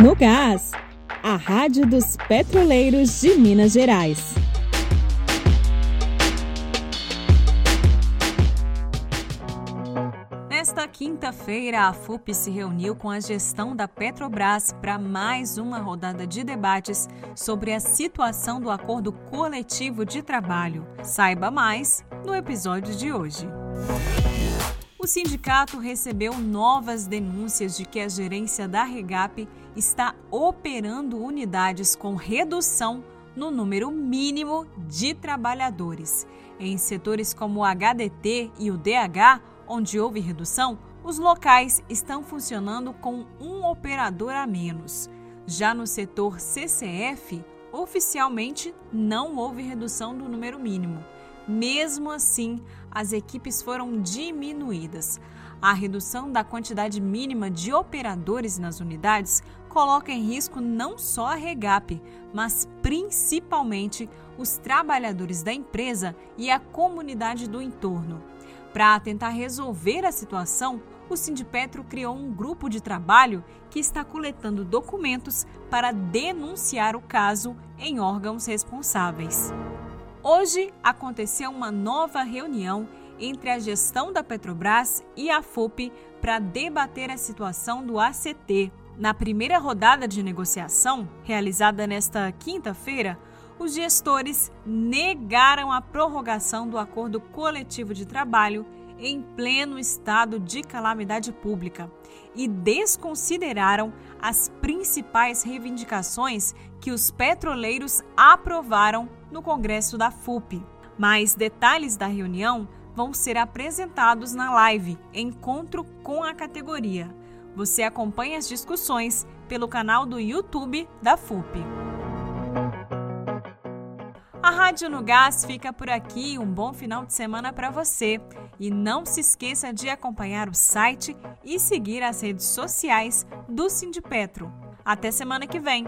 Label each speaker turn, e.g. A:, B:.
A: No Gás, a Rádio dos Petroleiros de Minas Gerais.
B: Nesta quinta-feira, a FUP se reuniu com a gestão da Petrobras para mais uma rodada de debates sobre a situação do acordo coletivo de trabalho. Saiba mais no episódio de hoje. O sindicato recebeu novas denúncias de que a gerência da Regap está operando unidades com redução no número mínimo de trabalhadores. Em setores como o HDT e o DH, onde houve redução, os locais estão funcionando com um operador a menos. Já no setor CCF, oficialmente não houve redução do número mínimo. Mesmo assim, as equipes foram diminuídas. A redução da quantidade mínima de operadores nas unidades coloca em risco não só a Regap, mas principalmente os trabalhadores da empresa e a comunidade do entorno. Para tentar resolver a situação, o Sindipetro criou um grupo de trabalho que está coletando documentos para denunciar o caso em órgãos responsáveis. Hoje aconteceu uma nova reunião entre a gestão da Petrobras e a FUP para debater a situação do ACT. Na primeira rodada de negociação, realizada nesta quinta-feira, os gestores negaram a prorrogação do acordo coletivo de trabalho em pleno estado de calamidade pública e desconsideraram as principais reivindicações que os petroleiros aprovaram no Congresso da FUP. Mais detalhes da reunião vão ser apresentados na live Encontro com a Categoria. Você acompanha as discussões pelo canal do YouTube da FUP. A Rádio no Gás fica por aqui. Um bom final de semana para você. E não se esqueça de acompanhar o site e seguir as redes sociais do Sindipetro. Até semana que vem!